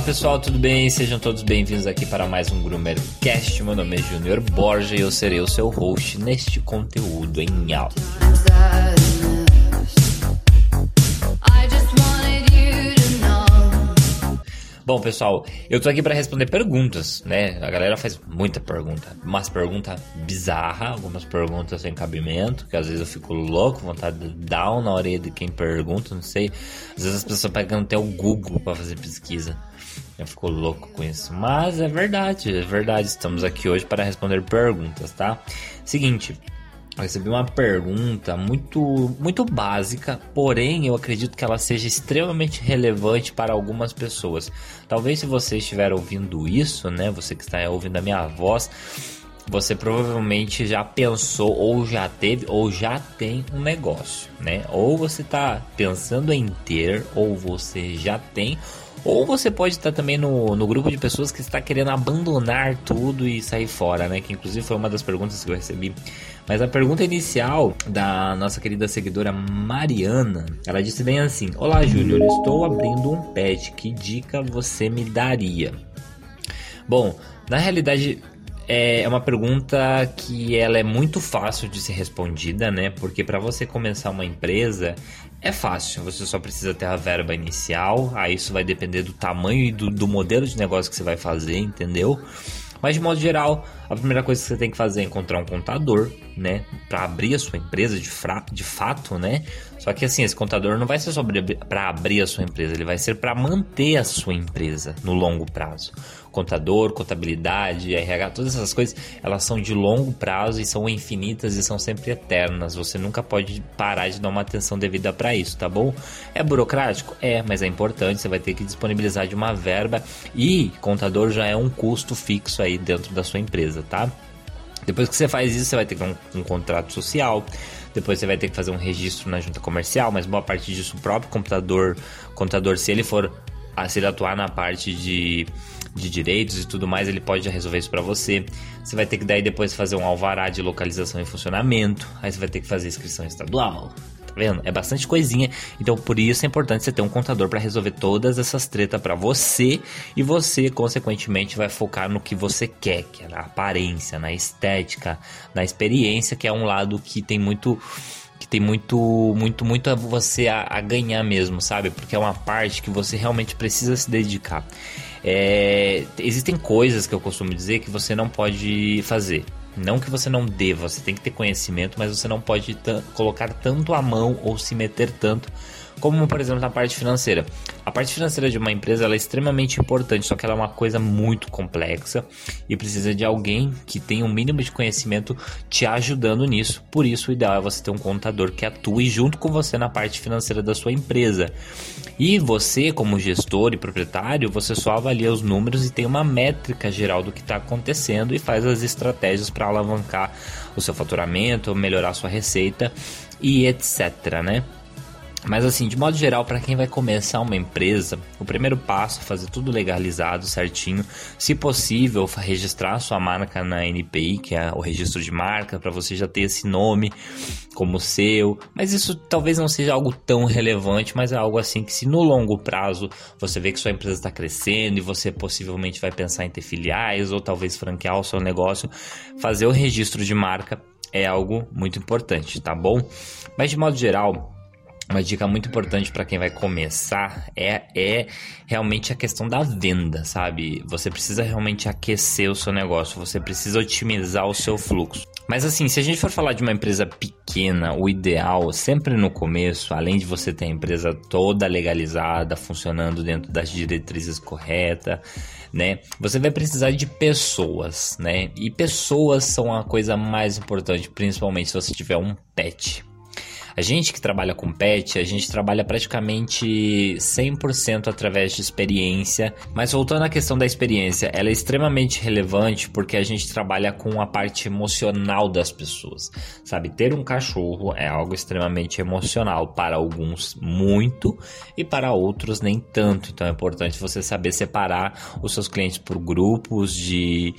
Olá pessoal, tudo bem? Sejam todos bem-vindos aqui para mais um Groomercast. Meu nome é Junior Borja e eu serei o seu host neste conteúdo em áudio. Bom, pessoal, eu tô aqui para responder perguntas, né? A galera faz muita pergunta, umas perguntas bizarras, algumas perguntas sem cabimento, que às vezes eu fico louco, vontade de dar na orelha de quem pergunta, não sei. Às vezes as pessoas pegam até o Google para fazer pesquisa. Eu fico louco com isso. Mas é verdade, é verdade. Estamos aqui hoje para responder perguntas, tá? Seguinte, eu recebi uma pergunta muito, muito básica, porém eu acredito que ela seja extremamente relevante para algumas pessoas. Talvez se você estiver ouvindo isso, né, você que está ouvindo a minha voz, você provavelmente já pensou ou já teve ou já tem um negócio, né? Ou você está pensando em ter ou você já tem ou você pode estar também no, no grupo de pessoas que está querendo abandonar tudo e sair fora, né? Que inclusive foi uma das perguntas que eu recebi. Mas a pergunta inicial da nossa querida seguidora Mariana, ela disse bem assim: Olá, Júnior, estou abrindo um pet. Que dica você me daria? Bom, na realidade, é uma pergunta que ela é muito fácil de ser respondida, né? Porque para você começar uma empresa é fácil, você só precisa ter a verba inicial, aí isso vai depender do tamanho e do, do modelo de negócio que você vai fazer, entendeu? Mas de modo geral, a primeira coisa que você tem que fazer é encontrar um contador, né, para abrir a sua empresa de, fra de fato, né? Só que assim, esse contador não vai ser só para abrir a sua empresa, ele vai ser para manter a sua empresa no longo prazo contador, contabilidade, RH, todas essas coisas, elas são de longo prazo e são infinitas e são sempre eternas. Você nunca pode parar de dar uma atenção devida para isso, tá bom? É burocrático? É, mas é importante, você vai ter que disponibilizar de uma verba e contador já é um custo fixo aí dentro da sua empresa, tá? Depois que você faz isso, você vai ter que um, um contrato social, depois você vai ter que fazer um registro na junta comercial, mas boa parte disso o próprio computador, contador, se ele for se ele atuar na parte de de direitos e tudo mais, ele pode já resolver isso para você. Você vai ter que daí depois fazer um alvará de localização e funcionamento, aí você vai ter que fazer inscrição estadual. Tá vendo? É bastante coisinha, então por isso é importante você ter um contador para resolver todas essas tretas para você e você, consequentemente, vai focar no que você quer, que é na aparência, na estética, na experiência, que é um lado que tem muito que tem muito, muito, muito a você a, a, ganhar mesmo, sabe? Porque é uma parte que você realmente precisa se dedicar. É, existem coisas que eu costumo dizer que você não pode fazer. Não que você não deva, você tem que ter conhecimento, mas você não pode colocar tanto a mão ou se meter tanto como por exemplo na parte financeira. A parte financeira de uma empresa é extremamente importante, só que ela é uma coisa muito complexa e precisa de alguém que tenha um mínimo de conhecimento te ajudando nisso. Por isso, o ideal é você ter um contador que atue junto com você na parte financeira da sua empresa. E você, como gestor e proprietário, você só avalia os números e tem uma métrica geral do que está acontecendo e faz as estratégias para alavancar o seu faturamento, melhorar sua receita e etc, né? Mas assim, de modo geral, para quem vai começar uma empresa, o primeiro passo é fazer tudo legalizado, certinho. Se possível, registrar sua marca na NPI, que é o registro de marca, para você já ter esse nome como seu. Mas isso talvez não seja algo tão relevante, mas é algo assim que se no longo prazo você vê que sua empresa está crescendo e você possivelmente vai pensar em ter filiais ou talvez franquear o seu negócio, fazer o registro de marca é algo muito importante, tá bom? Mas de modo geral, uma dica muito importante para quem vai começar é, é realmente a questão da venda, sabe? Você precisa realmente aquecer o seu negócio, você precisa otimizar o seu fluxo. Mas assim, se a gente for falar de uma empresa pequena, o ideal, sempre no começo, além de você ter a empresa toda legalizada, funcionando dentro das diretrizes corretas, né? Você vai precisar de pessoas, né? E pessoas são a coisa mais importante, principalmente se você tiver um pet. A gente que trabalha com pet, a gente trabalha praticamente 100% através de experiência. Mas voltando à questão da experiência, ela é extremamente relevante porque a gente trabalha com a parte emocional das pessoas. Sabe, ter um cachorro é algo extremamente emocional para alguns muito e para outros nem tanto. Então é importante você saber separar os seus clientes por grupos de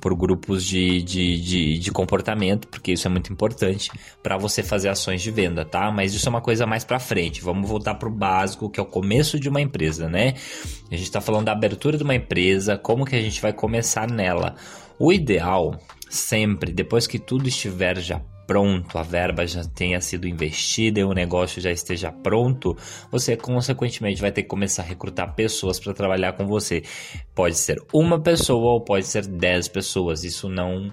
por grupos de, de, de, de comportamento, porque isso é muito importante para você fazer ações de venda, tá? Mas isso é uma coisa mais para frente. Vamos voltar para o básico, que é o começo de uma empresa, né? A gente está falando da abertura de uma empresa, como que a gente vai começar nela. O ideal, sempre, depois que tudo estiver já pronto, a verba já tenha sido investida e o negócio já esteja pronto, você consequentemente vai ter que começar a recrutar pessoas para trabalhar com você. Pode ser uma pessoa ou pode ser dez pessoas. Isso não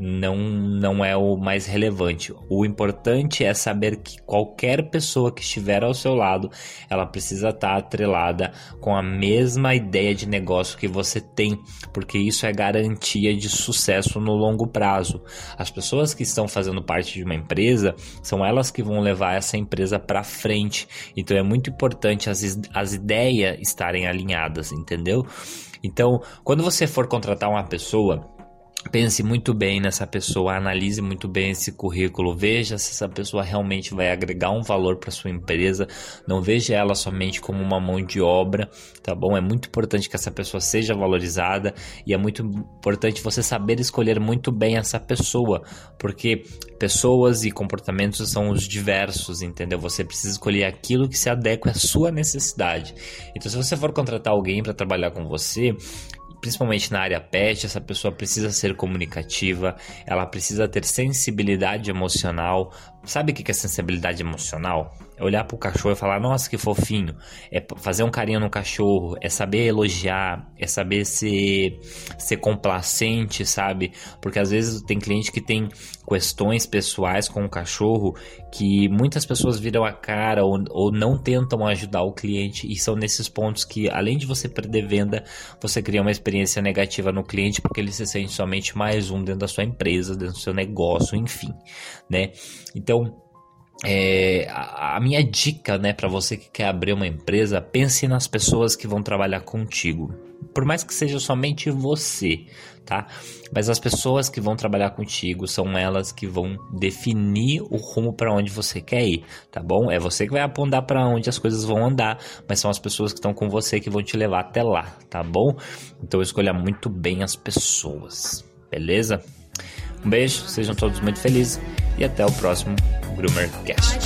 não, não é o mais relevante. O importante é saber que qualquer pessoa que estiver ao seu lado, ela precisa estar atrelada com a mesma ideia de negócio que você tem, porque isso é garantia de sucesso no longo prazo. As pessoas que estão fazendo parte de uma empresa são elas que vão levar essa empresa para frente. Então é muito importante as, as ideias estarem alinhadas, entendeu? Então, quando você for contratar uma pessoa, Pense muito bem nessa pessoa, analise muito bem esse currículo, veja se essa pessoa realmente vai agregar um valor para sua empresa, não veja ela somente como uma mão de obra, tá bom? É muito importante que essa pessoa seja valorizada e é muito importante você saber escolher muito bem essa pessoa, porque pessoas e comportamentos são os diversos, entendeu? Você precisa escolher aquilo que se adequa à sua necessidade. Então, se você for contratar alguém para trabalhar com você, principalmente na área pet, essa pessoa precisa ser comunicativa, ela precisa ter sensibilidade emocional. Sabe o que é sensibilidade emocional? É olhar pro cachorro e falar, nossa, que fofinho. É fazer um carinho no cachorro, é saber elogiar, é saber ser, ser complacente, sabe? Porque às vezes tem cliente que tem questões pessoais com o cachorro que muitas pessoas viram a cara ou, ou não tentam ajudar o cliente. E são nesses pontos que, além de você perder venda, você cria uma experiência negativa no cliente porque ele se sente somente mais um dentro da sua empresa, dentro do seu negócio, enfim, né? Então, é, a, a, minha dica, né, para você que quer abrir uma empresa, pense nas pessoas que vão trabalhar contigo. Por mais que seja somente você, tá? Mas as pessoas que vão trabalhar contigo são elas que vão definir o rumo para onde você quer ir, tá bom? É você que vai apontar para onde as coisas vão andar, mas são as pessoas que estão com você que vão te levar até lá, tá bom? Então escolha muito bem as pessoas, beleza? Um beijo, sejam todos muito felizes e até o próximo Groomercast.